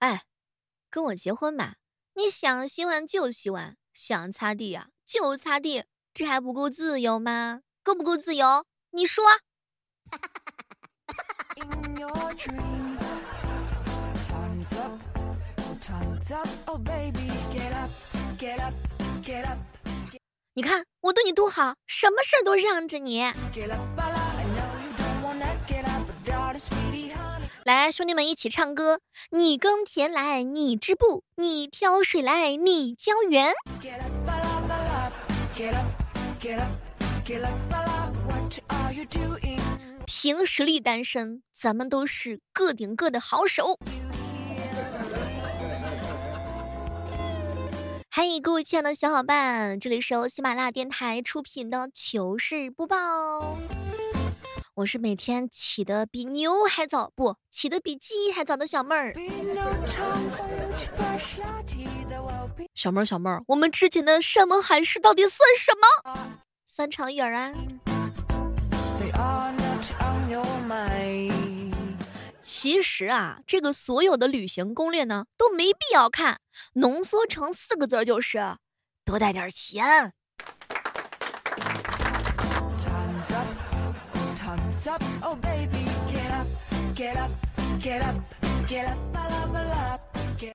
哎，跟我结婚吧，你想洗碗就洗碗，想擦地呀就擦地，这还不够自由吗？够不够自由？你说。你看我对你多好，什么事都让着你。来，兄弟们一起唱歌。你耕田来，你织布；你挑水来，你浇园。凭实力单身，咱们都是个顶个的好手。嗨，各位亲爱的小伙伴，这里是由喜马拉雅电台出品的糗事播报。我是每天起的比牛还早，不起的比鸡还早的小妹儿。小妹儿，小妹儿，我们之前的山盟海誓到底算什么？算长远啊。其实啊，这个所有的旅行攻略呢都没必要看，浓缩成四个字就是多带点钱。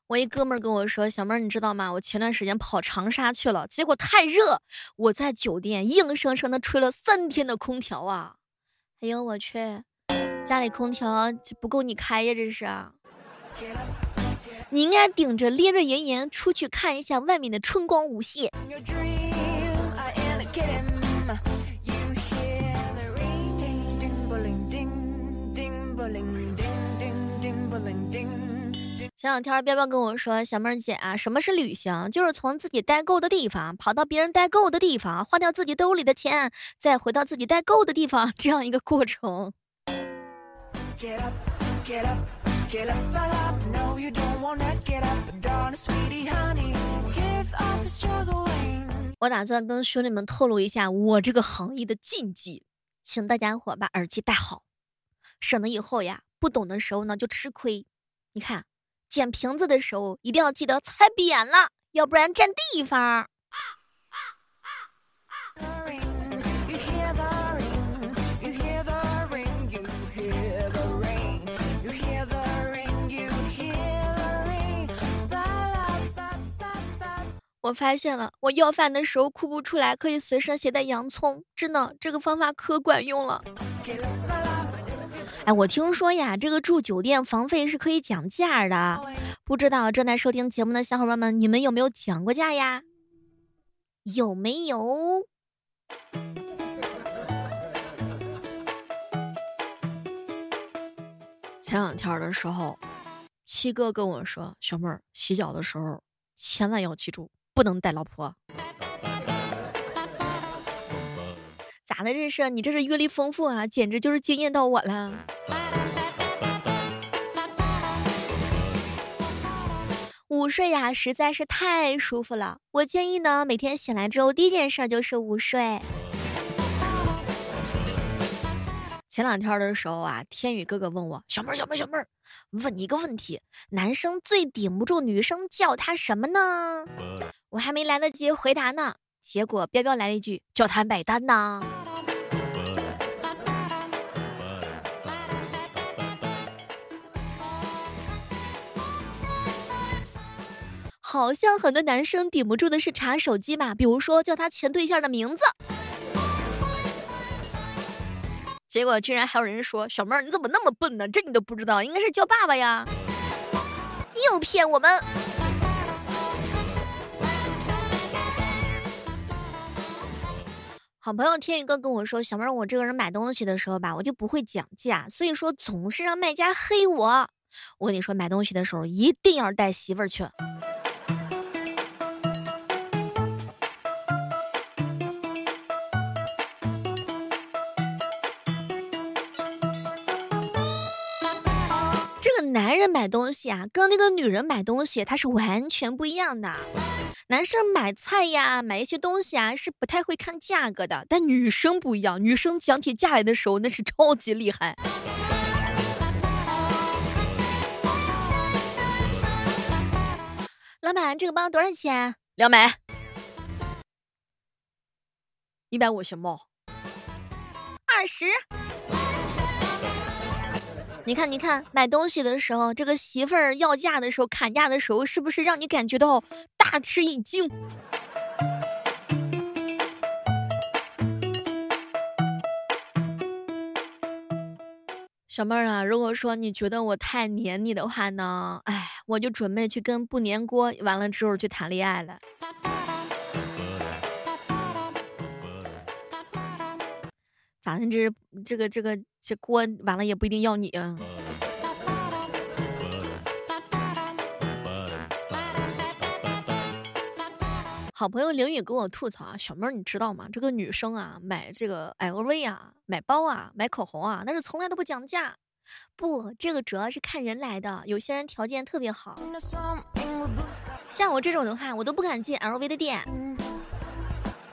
我一哥们跟我说，小妹儿你知道吗？我前段时间跑长沙去了，结果太热，我在酒店硬生生的吹了三天的空调啊！哎呦我去！家里空调不够你开呀，这是。你应该顶着烈日炎炎出去看一下外面的春光无限。前两天彪彪跟我说，小妹儿姐啊，什么是旅行？就是从自己待够的地方跑到别人待够的地方，花掉自己兜里的钱，再回到自己待够的地方，这样一个过程。我打算跟兄弟们透露一下我这个行业的禁忌，请大家伙把耳机戴好，省得以后呀不懂的时候呢就吃亏。你看，捡瓶子的时候一定要记得踩扁了，要不然占地方。我发现了，我要饭的时候哭不出来，可以随身携带洋葱，真的，这个方法可管用了。哎，我听说呀，这个住酒店房费是可以讲价的，不知道正在收听节目的小伙伴们，你们有没有讲过价呀？有没有？前两天的时候，七哥跟我说，小妹儿洗脚的时候千万要记住。不能带老婆，的这是？你这是阅历丰富啊，简直就是惊艳到我了。午睡呀，实在是太舒服了。我建议呢，每天醒来之后第一件事就是午睡。前两天的时候啊，天宇哥哥问我，小妹儿，小妹儿，小妹儿，问你一个问题，男生最顶不住女生叫他什么呢？我还没来得及回答呢，结果彪彪来了一句，叫他买单呐。好像很多男生顶不住的是查手机吧，比如说叫他前对象的名字。结果居然还有人说，小妹儿你怎么那么笨呢？这你都不知道，应该是叫爸爸呀。又骗我们。好朋友天宇哥跟我说，小妹儿我这个人买东西的时候吧，我就不会讲价，所以说总是让卖家黑我。我跟你说，买东西的时候一定要带媳妇儿去。男人买东西啊，跟那个女人买东西，它是完全不一样的。男生买菜呀，买一些东西啊，是不太会看价格的。但女生不一样，女生讲起价来的时候，那是超级厉害。老板，这个包多少钱？两百。一百五行不？二十。你看，你看，买东西的时候，这个媳妇儿要价的时候，砍价的时候，是不是让你感觉到大吃一惊？小妹儿啊，如果说你觉得我太黏你的话呢，哎，我就准备去跟不粘锅完了之后去谈恋爱了。咋的？这这个这个这锅完了也不一定要你啊。好朋友凌雨跟我吐槽啊，小妹儿你知道吗？这个女生啊，买这个 LV 啊，买包啊，买口红啊，那是从来都不讲价。不，这个主要是看人来的，有些人条件特别好，像我这种的话，我都不敢进 LV 的店。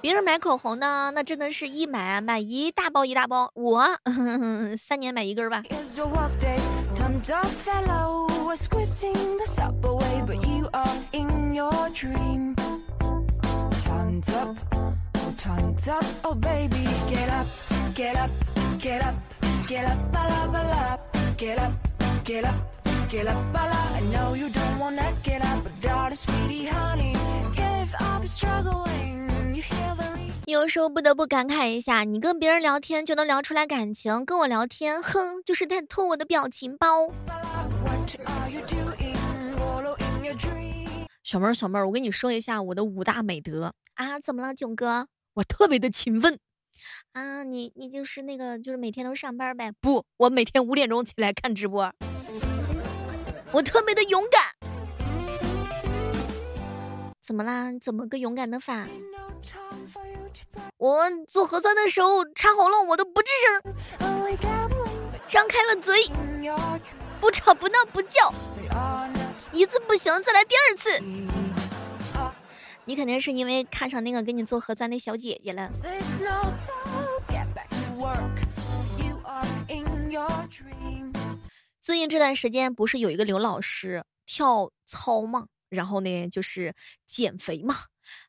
别人买口红呢，那真的是一买买一大包一大包，我三年买一根吧。有时候不得不感慨一下，你跟别人聊天就能聊出来感情，跟我聊天，哼，就是在偷我的表情包。小妹儿，小妹儿，我跟你说一下我的五大美德啊，怎么了，囧哥？我特别的勤奋啊，你你就是那个就是每天都上班呗？不，我每天五点钟起来看直播。我特别的勇敢。怎么啦？怎么个勇敢的法？我做核酸的时候插喉咙，我都不吱声，张开了嘴，不吵不闹不叫。一次不行，再来第二次。你肯定是因为看上那个给你做核酸的小姐姐了。最近这段时间不是有一个刘老师跳操吗？然后呢，就是减肥嘛。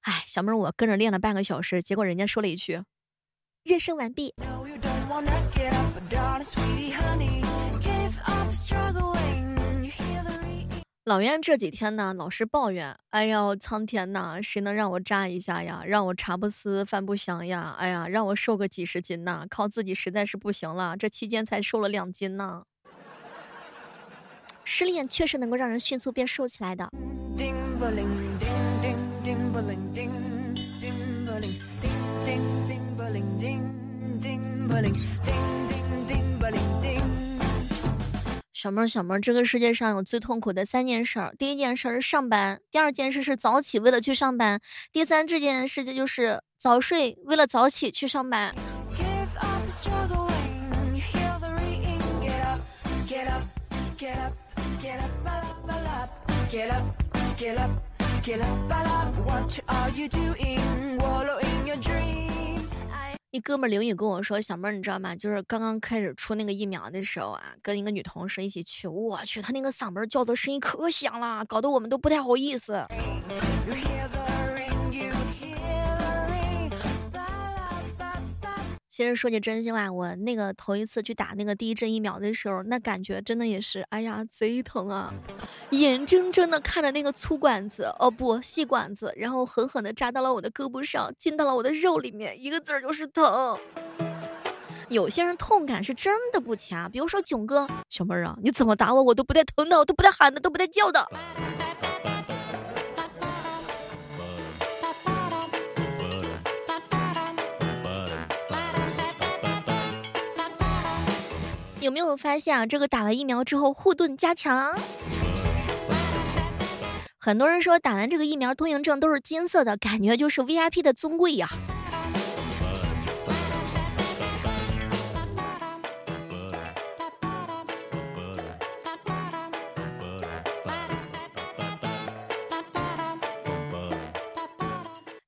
哎，小妹儿，我跟着练了半个小时，结果人家说了一句，热身完毕。老袁这几天呢，老是抱怨，哎呦，苍天呐，谁能让我扎一下呀？让我茶不思饭不想呀？哎呀，让我瘦个几十斤呐，靠自己实在是不行了，这期间才瘦了两斤呢。失恋确实能够让人迅速变瘦起来的。小妹儿，小妹儿，这个世界上有最痛苦的三件事，第一件事是上班，第二件事是早起为了去上班，第三这件事情就是早睡为了早起去上班。一哥们凌宇跟我说，小妹儿你知道吗？就是刚刚开始出那个疫苗的时候啊，跟一个女同事一起去，我去，他那个嗓门叫的声音可响了，搞得我们都不太好意思。其实说句真心话，我那个头一次去打那个第一针疫苗的时候，那感觉真的也是，哎呀，贼疼啊！眼睁睁的看着那个粗管子，哦不，细管子，然后狠狠的扎到了我的胳膊上，进到了我的肉里面，一个字儿就是疼。有些人痛感是真的不强，比如说囧哥，小妹儿啊，你怎么打我，我都不带疼的，我都不带喊的，都不带叫的。有没有发现啊？这个打完疫苗之后护盾加强，很多人说打完这个疫苗通行证都是金色的，感觉就是 VIP 的尊贵呀。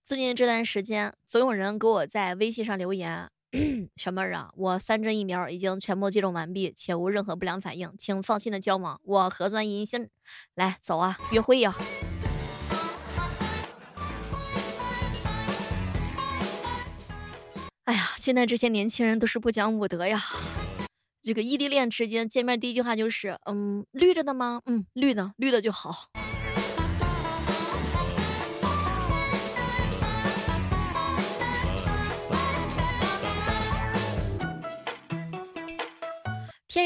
最近这段时间，总有人给我在微信上留言。小妹儿啊我三针疫苗已经全部接种完毕且无任何不良反应请放心的交往我核酸阴性来走啊约会呀。哎呀现在这些年轻人都是不讲武德呀。这个异地恋之间见面第一句话就是嗯绿着的吗？嗯绿的绿的就好。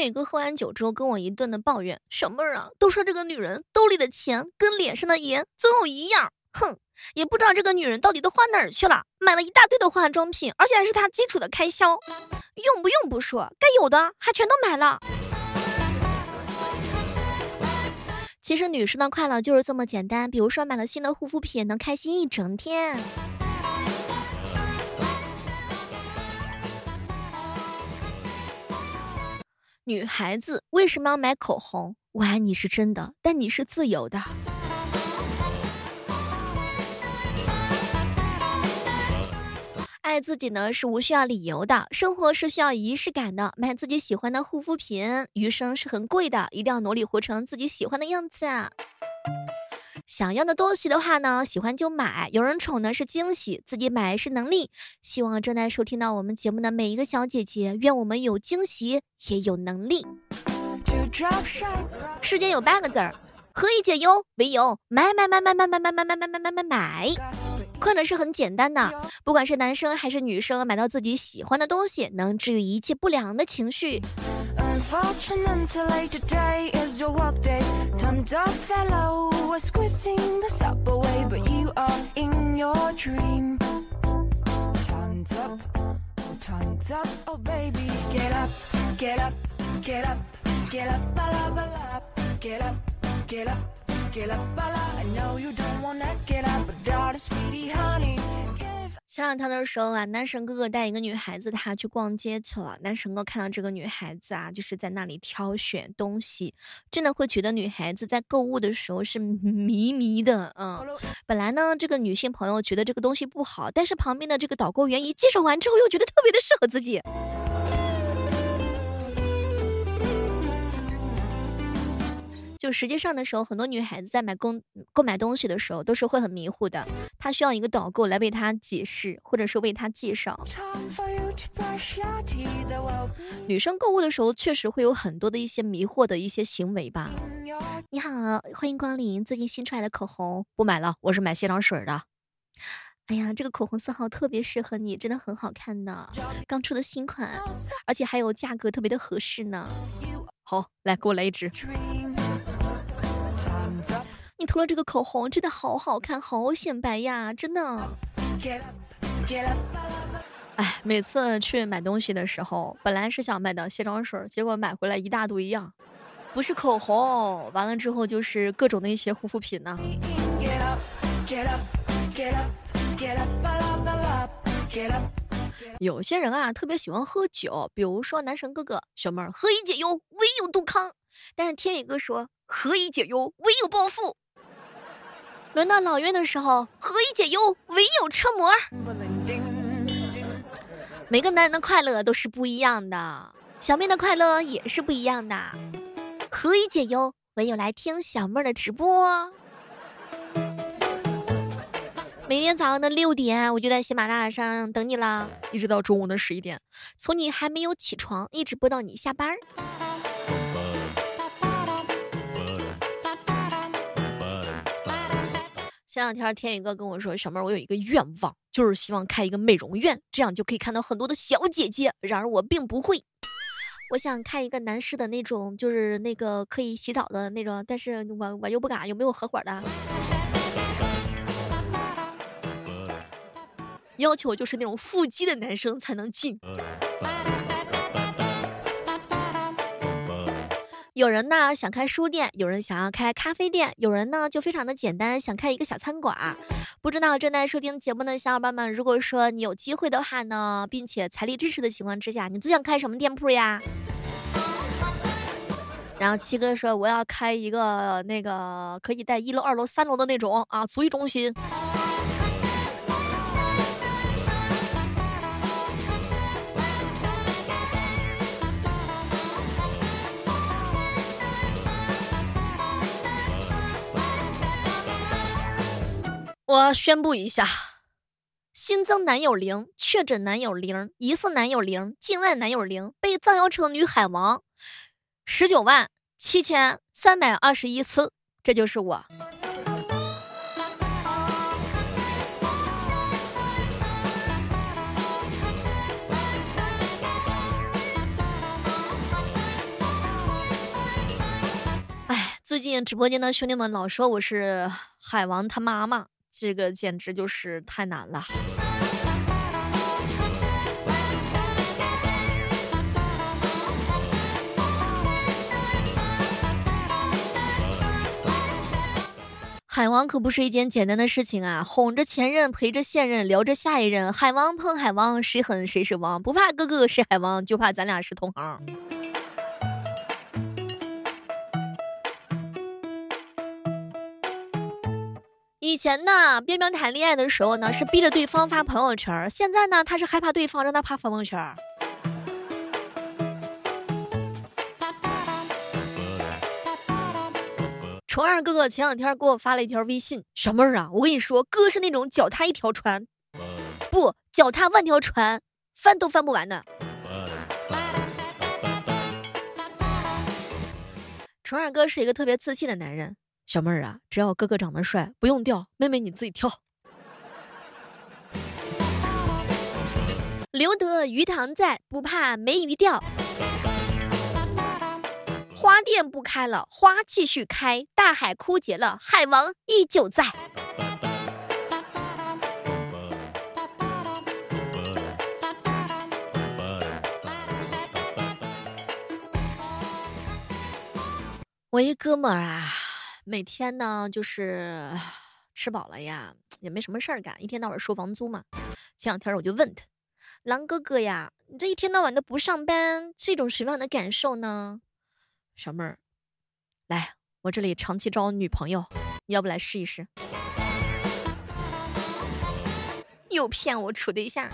宇哥喝完酒之后跟我一顿的抱怨，小妹儿啊，都说这个女人兜里的钱跟脸上的盐总有一样，哼，也不知道这个女人到底都花哪儿去了，买了一大堆的化妆品，而且还是她基础的开销，用不用不说，该有的还全都买了。其实女生的快乐就是这么简单，比如说买了新的护肤品，能开心一整天。女孩子为什么要买口红？我爱你是真的，但你是自由的。爱自己呢是无需要理由的，生活是需要仪式感的。买自己喜欢的护肤品，余生是很贵的，一定要努力活成自己喜欢的样子啊。想要的东西的话呢，喜欢就买。有人宠呢是惊喜，自己买是能力。希望正在收听到我们节目的每一个小姐姐，愿我们有惊喜也有能力。世间有八个字儿，何以解忧？唯有买买买买买买买买买买买买买。快乐是很简单的，不管是男生还是女生，买到自己喜欢的东西，能治愈一切不良的情绪。Squeezing the subway, but you are in your dream. Tons up, tons up, oh baby, get up, get up, get up, get up, ba la ba la, get up, get up, get up, ba la. I know you don't wanna get up, but darling, sweetie, honey. 前两天的时候啊，男神哥哥带一个女孩子他去逛街去了。男神哥看到这个女孩子啊，就是在那里挑选东西，真的会觉得女孩子在购物的时候是迷迷的。嗯，本来呢，这个女性朋友觉得这个东西不好，但是旁边的这个导购员一介绍完之后，又觉得特别的适合自己。就实际上的时候，很多女孩子在买购购买东西的时候都是会很迷糊的，她需要一个导购来为她解释，或者是为她介绍。女生购物的时候确实会有很多的一些迷惑的一些行为吧。你好，欢迎光临，最近新出来的口红不买了，我是买卸妆水的。哎呀，这个口红色号特别适合你，真的很好看的，刚出的新款，而且还有价格特别的合适呢。好，来给我来一支。你涂了这个口红真的好好看，好显白呀，真的。哎，每次去买东西的时候，本来是想买的卸妆水，结果买回来一大堆呀，不是口红，完了之后就是各种的一些护肤品呢。有些人啊，特别喜欢喝酒，比如说男神哥哥，小妹儿何以解忧，唯有杜康。但是天宇哥说，何以解忧，唯有暴富。轮到老岳的时候，何以解忧，唯有车模。每个男人的快乐都是不一样的，小妹的快乐也是不一样的。何以解忧，唯有来听小妹的直播。每天早上的六点，我就在喜马拉雅上等你啦，一直到中午的十一点，从你还没有起床，一直播到你下班。前两天天宇哥跟我说，小妹我有一个愿望，就是希望开一个美容院，这样就可以看到很多的小姐姐。然而我并不会，我想开一个男士的那种，就是那个可以洗澡的那种，但是我我又不敢，有没有合伙的？要求就是那种腹肌的男生才能进。有人呢想开书店，有人想要开咖啡店，有人呢就非常的简单，想开一个小餐馆。不知道正在收听节目的小伙伴们，如果说你有机会的话呢，并且财力支持的情况之下，你最想开什么店铺呀？然后七哥说我要开一个那个可以带一楼、二楼、三楼的那种啊，足浴中心。我宣布一下，新增男友零，确诊男友零，疑似男友零，境外男友零，被造谣成女海王，十九万七千三百二十一次，这就是我。哎，最近直播间的兄弟们老说我是海王他妈妈。这个简直就是太难了。海王可不是一件简单的事情啊，哄着前任，陪着现任，聊着下一任，海王碰海王，谁狠谁是王，不怕哥哥是海王，就怕咱俩是同行。以前呢，边边谈恋爱的时候呢，是逼着对方发朋友圈，现在呢，他是害怕对方让他发朋友圈。虫儿哥哥前两天给我发了一条微信，小妹儿啊，我跟你说，哥是那种脚踏一条船，不，脚踏万条船，翻都翻不完的。虫儿哥是一个特别自信的男人。小妹儿啊，只要哥哥长得帅，不用钓，妹妹你自己跳。留得鱼塘在，不怕没鱼钓。花店不开了，花继续开；大海枯竭了，海王依旧在。我一哥们儿啊。每天呢，就是吃饱了呀，也没什么事儿干，一天到晚收房租嘛。前两天我就问他，狼哥哥呀，你这一天到晚的不上班，是一种什么样的感受呢？小妹儿，来，我这里长期招女朋友，你要不来试一试？又骗我处对象。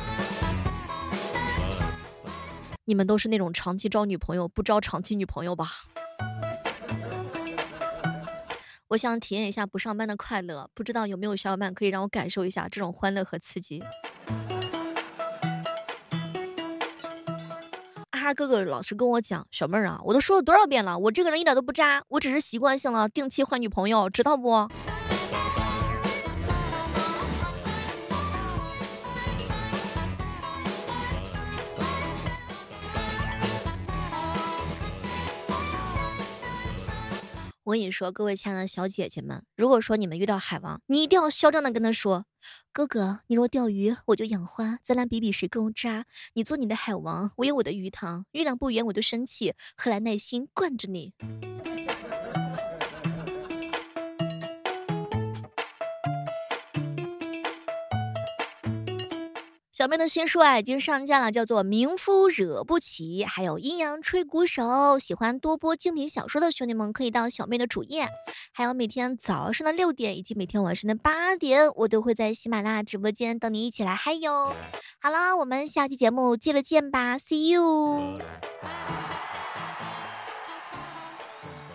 你们都是那种长期招女朋友，不招长期女朋友吧？我想体验一下不上班的快乐，不知道有没有小伙伴可以让我感受一下这种欢乐和刺激。哈哈哥哥老是跟我讲，小妹儿啊，我都说了多少遍了，我这个人一点都不渣，我只是习惯性了定期换女朋友，知道不？我跟你说，各位亲爱的小姐姐们，如果说你们遇到海王，你一定要嚣张的跟他说，哥哥，你若钓鱼，我就养花，咱俩比比谁更渣。你做你的海王，我有我的鱼塘，月亮不圆我就生气，何来耐心惯着你？小妹的新书啊已经上架了，叫做《名夫惹不起》，还有《阴阳吹鼓手》。喜欢多播精品小说的兄弟们可以到小妹的主页，还有每天早上的六点以及每天晚上的八点，我都会在喜马拉雅直播间等你一起来嗨哟。好了，我们下期节目接着见吧，See you。